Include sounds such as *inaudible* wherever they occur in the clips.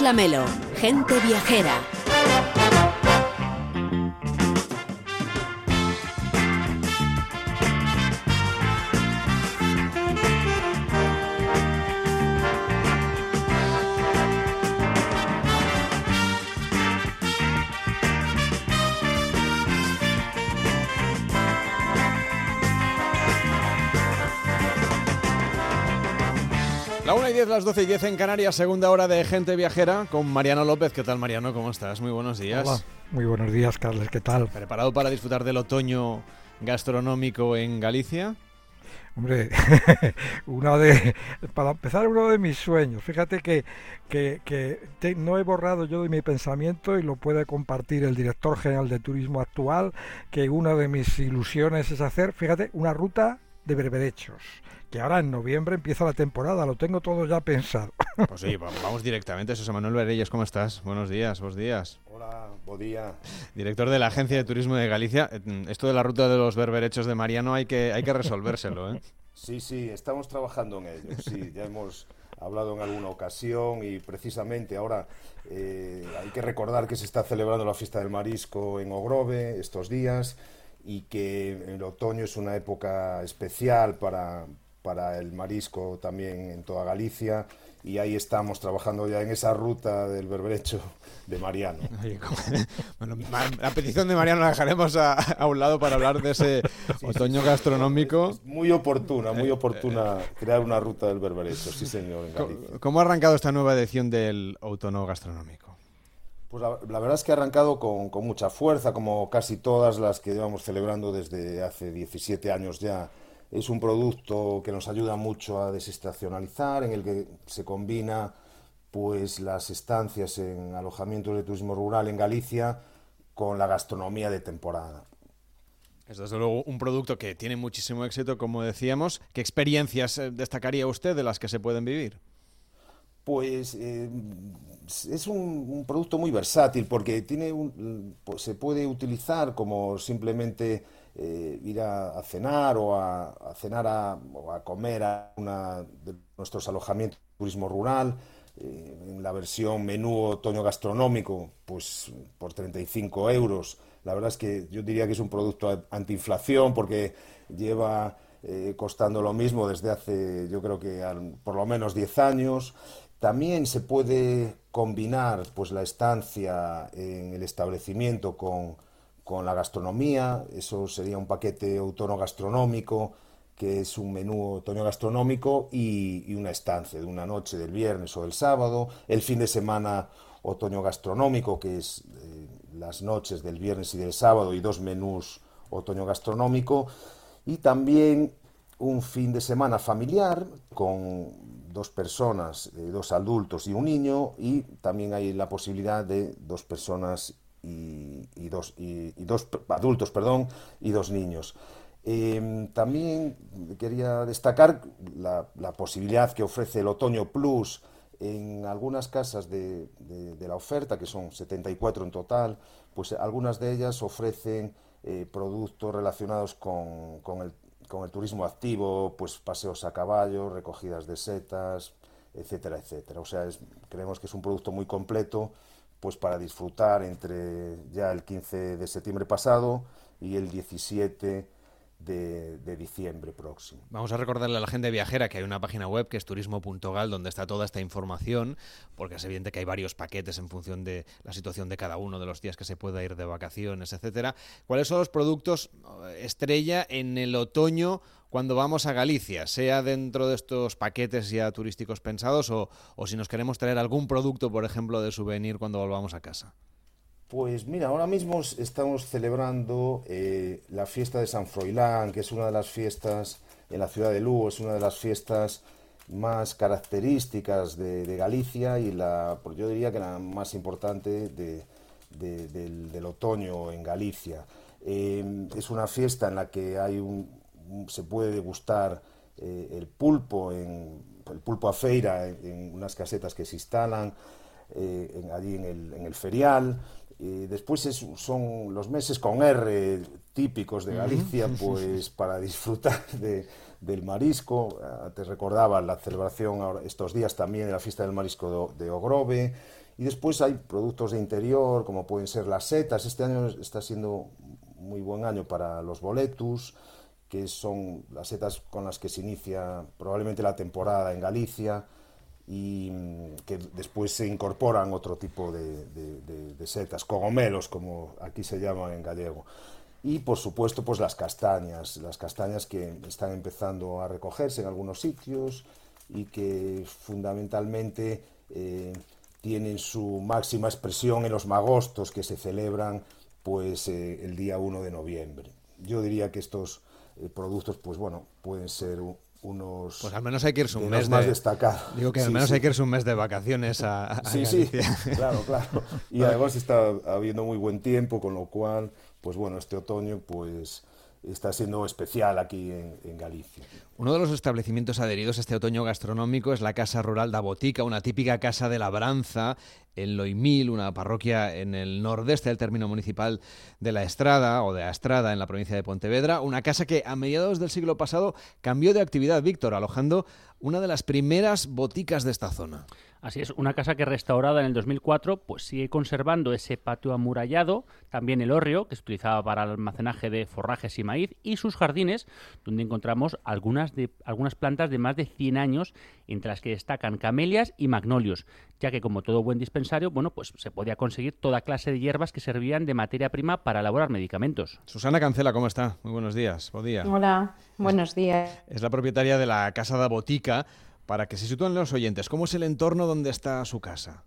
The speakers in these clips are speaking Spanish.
Lamelo, gente viajera. La 1 y 10, las 12 y 10 en Canarias, segunda hora de Gente Viajera con Mariano López. ¿Qué tal, Mariano? ¿Cómo estás? Muy buenos días. Hola, muy buenos días, Carles. ¿Qué tal? ¿Preparado para disfrutar del otoño gastronómico en Galicia? Hombre, *laughs* una de, para empezar, uno de mis sueños. Fíjate que, que, que te- no he borrado yo de mi pensamiento y lo puede compartir el director general de turismo actual, que una de mis ilusiones es hacer, fíjate, una ruta de berberechos, que ahora en noviembre empieza la temporada, lo tengo todo ya pensado. *laughs* Pues sí, va- vamos directamente. José Manuel Berelles, ¿cómo estás? Buenos días, buenos días. Hola, buen día. Director de la Agencia de Turismo de Galicia. Eh, Esto de la ruta de los berberechos de Mariano hay que, hay que resolvérselo, ¿eh? Sí, sí, estamos trabajando en ello. Sí, ya hemos hablado en alguna ocasión y precisamente ahora eh, hay que recordar que se está celebrando la fiesta del marisco en Ogrove estos días y que el otoño es una época especial para, para el marisco también en toda Galicia y ahí estamos trabajando ya en esa ruta del berberecho de Mariano. *laughs* Bueno, la petición de Mariano la dejaremos a, a un lado para hablar de ese otoño gastronómico. Es muy oportuna, muy oportuna crear una ruta del berberecho, sí señor, en Galicia. ¿Cómo ha arrancado esta nueva edición del otoño gastronómico? Pues la, la verdad es que ha arrancado con, con mucha fuerza, como casi todas las que llevamos celebrando desde hace 17 años ya. Es un producto que nos ayuda mucho a desestacionalizar, en el que se combina pues las estancias en alojamientos de turismo rural en Galicia con la gastronomía de temporada. Es desde luego un producto que tiene muchísimo éxito, como decíamos. ¿Qué experiencias eh, destacaría usted de las que se pueden vivir? Pues eh, es un, producto muy versátil porque tiene un- pues se puede utilizar como simplemente eh, ir a, cenar o a, cenar a, o a comer a una de nuestros alojamientos de turismo rural. eh, en la versión menú otoño gastronómico, pues por 35 euros. La verdad es que yo diría que es un producto antiinflación porque lleva eh, costando lo mismo desde hace, yo creo que por lo menos 10 años. También se puede combinar pues, la estancia en el establecimiento con, con la gastronomía. Eso sería un paquete otoño gastronómico, que es un menú otoño gastronómico y, y una estancia de una noche del viernes o del sábado. El fin de semana otoño gastronómico, que es eh, las noches del viernes y del sábado y dos menús otoño gastronómico. Y también un fin de semana familiar con dos personas, eh, dos adultos y un niño, y también hay la posibilidad de dos personas y, dos, y, dos adultos, perdón, y dos niños. Eh, también quería destacar la, posibilidad que ofrece el Otoño Plus en algunas casas de la oferta, que son 74 en total, pues algunas de ellas ofrecen eh, productos relacionados con, con el, con el turismo activo, pues paseos a caballo, recogidas de setas, etcétera, etcétera. O sea, creemos que es un producto muy completo pues para disfrutar entre ya el 15 de septiembre pasado y el 17 de, diciembre próximo. Vamos a recordarle a la gente viajera que hay una página web que es turismo.gal donde está toda esta información, porque es evidente que hay varios paquetes en función de la situación de cada uno de los días que se pueda ir de vacaciones, etcétera. ¿Cuáles son los productos eh, estrella en el otoño cuando vamos a Galicia, sea dentro de estos paquetes ya turísticos pensados o, o si nos queremos traer algún producto, por ejemplo, de souvenir cuando volvamos a casa? Pues mira, ahora mismo estamos celebrando eh, la fiesta de San Froilán, que es una de las fiestas en la ciudad de Lugo, es una de las fiestas más características de, Galicia y la, pues yo diría que la más importante de- de- del, otoño en Galicia. Eh, es una fiesta en la que hay un, se puede degustar eh, el pulpo, en, el pulpo a feira en, unas casetas que se instalan en- allí el, en el ferial. Eh, después es- son los meses con R típicos de Galicia, pues para disfrutar *laughs* de- del marisco. Ah, Te recordaba la celebración estos días también de la fiesta del marisco de, de Ogrove Y después hay productos de interior, como pueden ser las setas. Este año está siendo muy buen año para los boletus, que son las setas con las que se inicia probablemente la temporada en Galicia y mm, que después se incorporan otro tipo de, setas, cogomelos, como aquí se llaman en gallego. Y por supuesto, pues las castañas, las castañas que están empezando a recogerse en algunos sitios y que fundamentalmente eh, tienen su máxima expresión en los magostos que se celebran pues eh, el día 1 de noviembre. Yo diría que estos eh, productos, pues bueno, pueden ser unos pues al menos hay que irse un mes más de, destacados. Digo que al menos hay que irse un mes de vacaciones a, a Sí, sí, *laughs* claro, claro. Y *laughs* además está habiendo muy buen tiempo, con lo cual, pues bueno, este otoño, pues está siendo especial aquí en, Galicia. Uno de los establecimientos adheridos este otoño gastronómico es la Casa Rural da Botica, una típica casa de labranza en Loimil, una parroquia en el nordeste del término municipal de La Estrada o de Astrada en la provincia de Pontevedra, una casa que a mediados del siglo pasado cambió de actividad, Víctor, alojando una de las primeras boticas de esta zona. Así es, una casa que restaurada en el 2004 pues sigue conservando ese patio amurallado, también el hórreo que se utilizaba para el almacenaje de forrajes y maíz y sus jardines donde encontramos algunas, de, algunas plantas de más de 100 años entre las que destacan camelias y magnolios, ya que como todo buen dispensario, bueno, pues se podía conseguir toda clase de hierbas que servían de materia prima para elaborar medicamentos. Susana Cancela, ¿cómo está? Muy buenos días. Hola, buenos días. Es la propietaria de la Casa da Botica para que se sitúen los oyentes, ¿cómo es el entorno donde está su casa?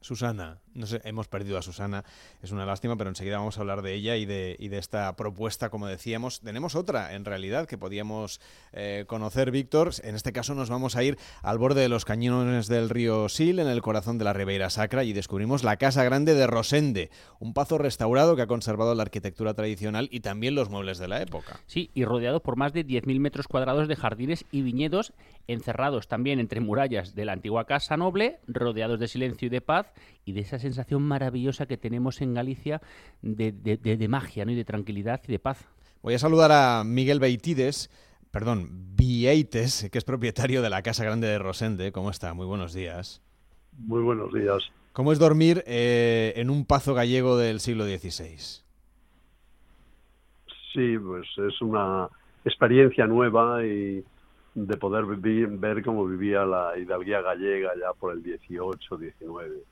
Susana, no sé, hemos perdido a Susana, es una lástima, pero enseguida vamos a hablar de ella y de, y de esta propuesta, como decíamos. Tenemos otra, en realidad, que podíamos eh, conocer, Víctor. En este caso nos vamos a ir al borde de los cañones del río Sil, en el corazón de la Ribeira Sacra, y descubrimos la Casa Grande de Rosende, un pazo restaurado que ha conservado la arquitectura tradicional y también los muebles de la época. Sí, y rodeado por más de 10.000 metros cuadrados de jardines y viñedos, encerrados también entre murallas de la antigua Casa Noble, rodeados de silencio y de paz, y de esa sensación maravillosa que tenemos en Galicia de, magia ¿no? y de tranquilidad y de paz. Voy a saludar a Miguel Beitides, perdón, Vieites, que es propietario de la Casa Grande de Rosende. ¿Cómo está? Muy buenos días. Muy buenos días. ¿Cómo es dormir eh, en un pazo gallego del siglo XVI? Sí, pues es una experiencia nueva y de poder vivir, ver cómo vivía la hidalguía gallega ya por el 18, 19.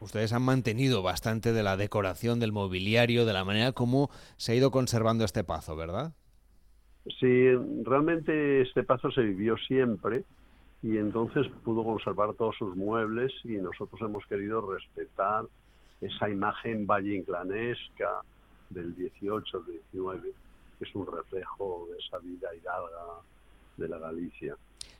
Ustedes han mantenido bastante de la decoración, del mobiliario, de la manera como se ha ido conservando este pazo, ¿verdad? Sí, realmente este pazo se vivió siempre y entonces pudo conservar todos sus muebles y nosotros hemos querido respetar esa imagen valleinclanesca del 18, 19, que es un reflejo de esa vida hidalga de la Galicia.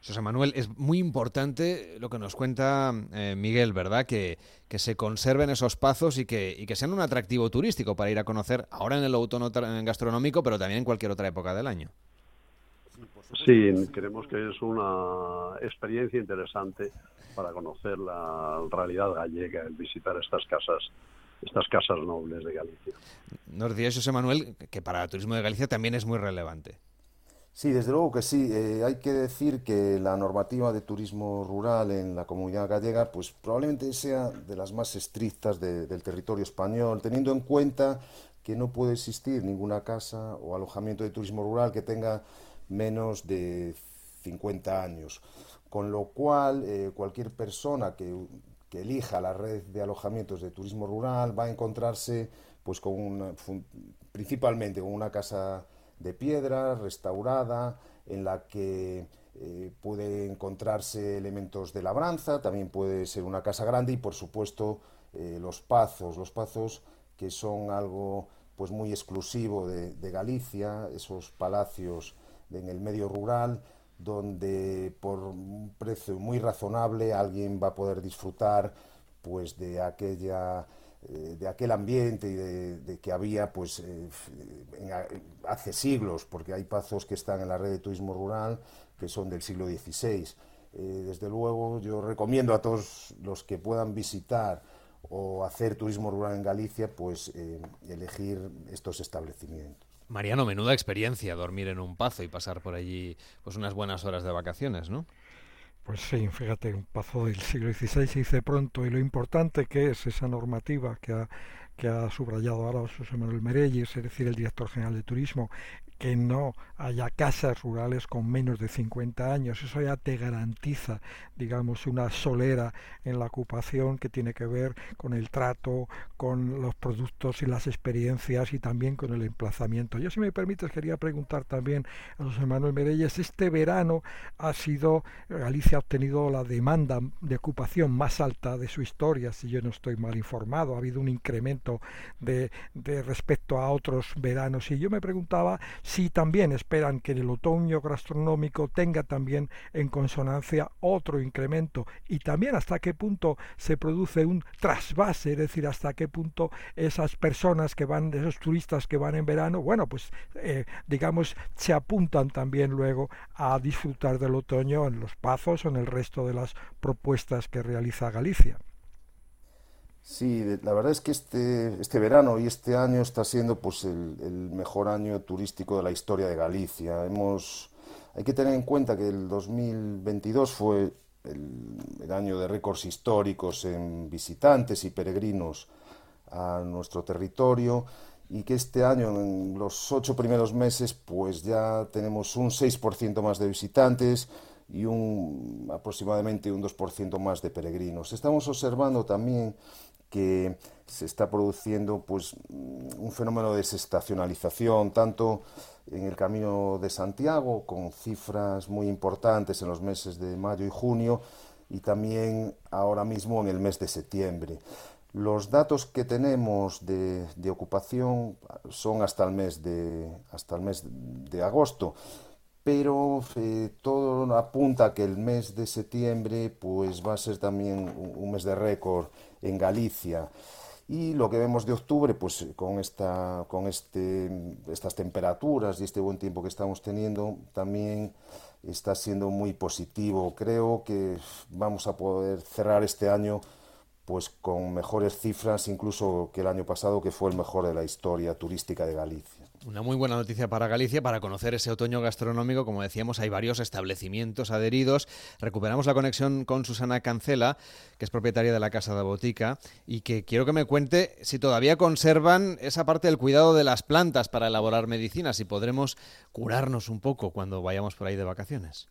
José Manuel, es muy importante lo que nos cuenta eh, Miguel, ¿verdad? Que, que, se conserven esos pazos y que, y que sean un atractivo turístico para ir a conocer ahora en el autónomo gastronómico, pero también en cualquier otra época del año. Sí, creemos que es una experiencia interesante para conocer la realidad gallega, el visitar estas casas estas casas nobles de Galicia. Nos decía José Manuel que para el turismo de Galicia también es muy relevante. Sí, desde luego que sí. Eh, hay que decir que la normativa de turismo rural en la comunidad gallega, pues probablemente sea de las más estrictas del territorio español, teniendo en cuenta que no puede existir ninguna casa o alojamiento de turismo rural que tenga menos de 50 años. Con lo cual, eh, cualquier persona que, elija la red de alojamientos de turismo rural va a encontrarse, pues, con una, principalmente con una casa de piedra, restaurada, en la que eh, puede encontrarse elementos de labranza, también puede ser una casa grande y por supuesto eh, los pazos, los pazos que son algo pues muy exclusivo de, Galicia, esos palacios en el medio rural donde por un precio muy razonable alguien va a poder disfrutar pues de aquella eh, de aquel ambiente y de, que había pues eh, hace siglos, porque hay pazos que están en la red de turismo rural que son del siglo XVI. Eh, desde luego yo recomiendo a todos los que puedan visitar o hacer turismo rural en Galicia, pues elegir estos establecimientos. Mariano, menuda experiencia dormir en un pazo y pasar por allí pues unas buenas horas de vacaciones, ¿no? Pues sí, fíjate, un paso del siglo XVI se dice pronto y lo importante que es esa normativa que ha, que ha subrayado ahora José Manuel Merelles, es decir, el director general de turismo, que no haya casas rurales con menos de 50 años. Eso ya te garantiza, digamos, una solera en la ocupación que tiene que ver con el trato, con los productos y las experiencias y también con el emplazamiento. Yo, si me permites, quería preguntar también a José Manuel Merelles, este verano ha sido, Galicia ha obtenido la demanda de ocupación más alta de su historia, si yo no estoy mal informado. Ha habido un incremento de, de respecto a otros veranos. Y yo me preguntaba si también esperan que el otoño gastronómico tenga también en consonancia otro incremento y también hasta qué punto se produce un trasvase, es decir, hasta qué punto esas personas que van, esos turistas que van en verano, bueno, pues eh, digamos, se apuntan también luego a disfrutar del otoño en los Pazos o en el resto de las propuestas que realiza Galicia. Sí, la verdad es que este, este verano y este año está siendo pues el, mejor año turístico de la historia de Galicia. Hemos, hay que tener en cuenta que el 2022 fue el, año de récords históricos en visitantes y peregrinos a nuestro territorio y que este año, en los ocho primeros meses, pues ya tenemos un 6% más de visitantes y un aproximadamente un 2% más de peregrinos. Estamos observando también que se está produciendo pues un fenómeno de desestacionalización tanto en el Camino de Santiago con cifras muy importantes en los meses de mayo y junio y también ahora mismo en el mes de septiembre. Los datos que tenemos de, de ocupación son hasta el mes de, hasta el mes de agosto pero eh, todo apunta a que el mes de septiembre pues va a ser también un, mes de récord en Galicia. Y lo que vemos de octubre pues con esta con este estas temperaturas y este buen tiempo que estamos teniendo también está siendo muy positivo. Creo que vamos a poder cerrar este año pues con mejores cifras incluso que el año pasado que fue el mejor de la historia turística de Galicia una muy buena noticia para Galicia para conocer ese otoño gastronómico. Como decíamos, hay varios establecimientos adheridos. Recuperamos la conexión con Susana Cancela, que es propietaria de la Casa de Botica, y que quiero que me cuente si todavía conservan esa parte del cuidado de las plantas para elaborar medicinas y podremos curarnos un poco cuando vayamos por ahí de vacaciones.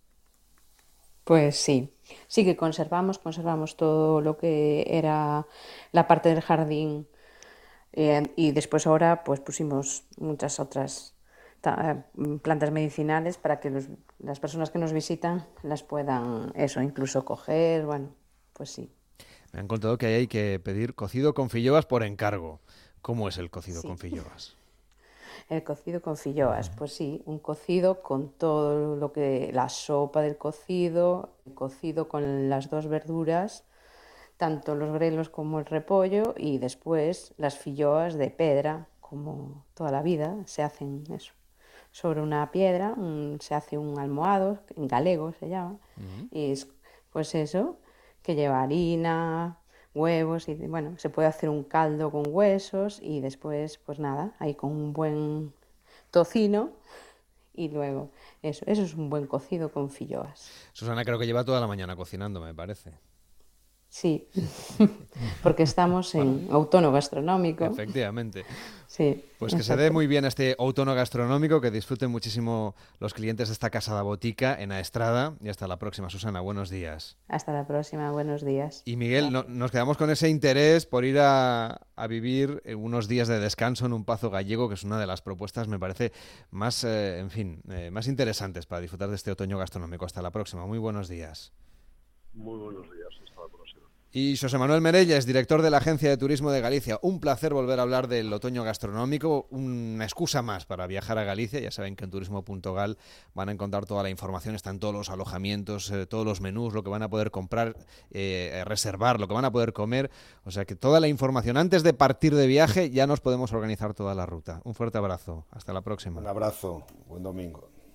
Pues sí, sí que conservamos, conservamos todo lo que era la parte del jardín eh, y después ahora pues pusimos muchas otras eh, plantas medicinales para que las personas que nos visitan las puedan eso, incluso coger, bueno, pues sí. Me han contado que hay que pedir cocido con filloas por encargo. ¿Cómo es el cocido con filloas? *laughs* El cocido con filloas, pues sí, un cocido con todo lo que la sopa del cocido, el cocido con las dos verduras tanto los grelos como el repollo y después las filloas de pedra, como toda la vida, se hacen eso. Sobre una piedra se hace un almohado, en galego se llama, y es pues eso, que lleva harina, huevos y bueno, se puede hacer un caldo con huesos y después pues nada, ahí con un buen tocino y luego eso, eso es un buen cocido con filloas. Susana creo que lleva toda la mañana cocinando, me parece. Sí, *laughs* porque estamos en autónomo gastronómico. Efectivamente. Sí. Pues que se dé muy bien este autónomo gastronómico, que disfruten muchísimo los clientes de esta casa de botica en Aestrada. Y hasta la próxima, Susana. Buenos días. Hasta la próxima, buenos días. Y Miguel, nos quedamos con ese interés por ir a, vivir unos días de descanso en un pazo gallego, que es una de las propuestas, me parece, más, eh, en fin, eh, más interesantes para disfrutar de este otoño gastronómico. Hasta la próxima. Muy buenos días. Muy buenos días. Y José Manuel Merella director de la Agencia de Turismo de Galicia. Un placer volver a hablar del otoño gastronómico, una excusa más para viajar a Galicia. Ya saben que en turismo.gal van a encontrar toda la información, están todos los alojamientos, eh, todos los menús, lo que van a poder comprar, eh, reservar, lo que van a poder comer. O sea que toda la información antes de partir de viaje ya nos podemos organizar toda la ruta. Un fuerte abrazo. Hasta la próxima. Un abrazo. Buen domingo.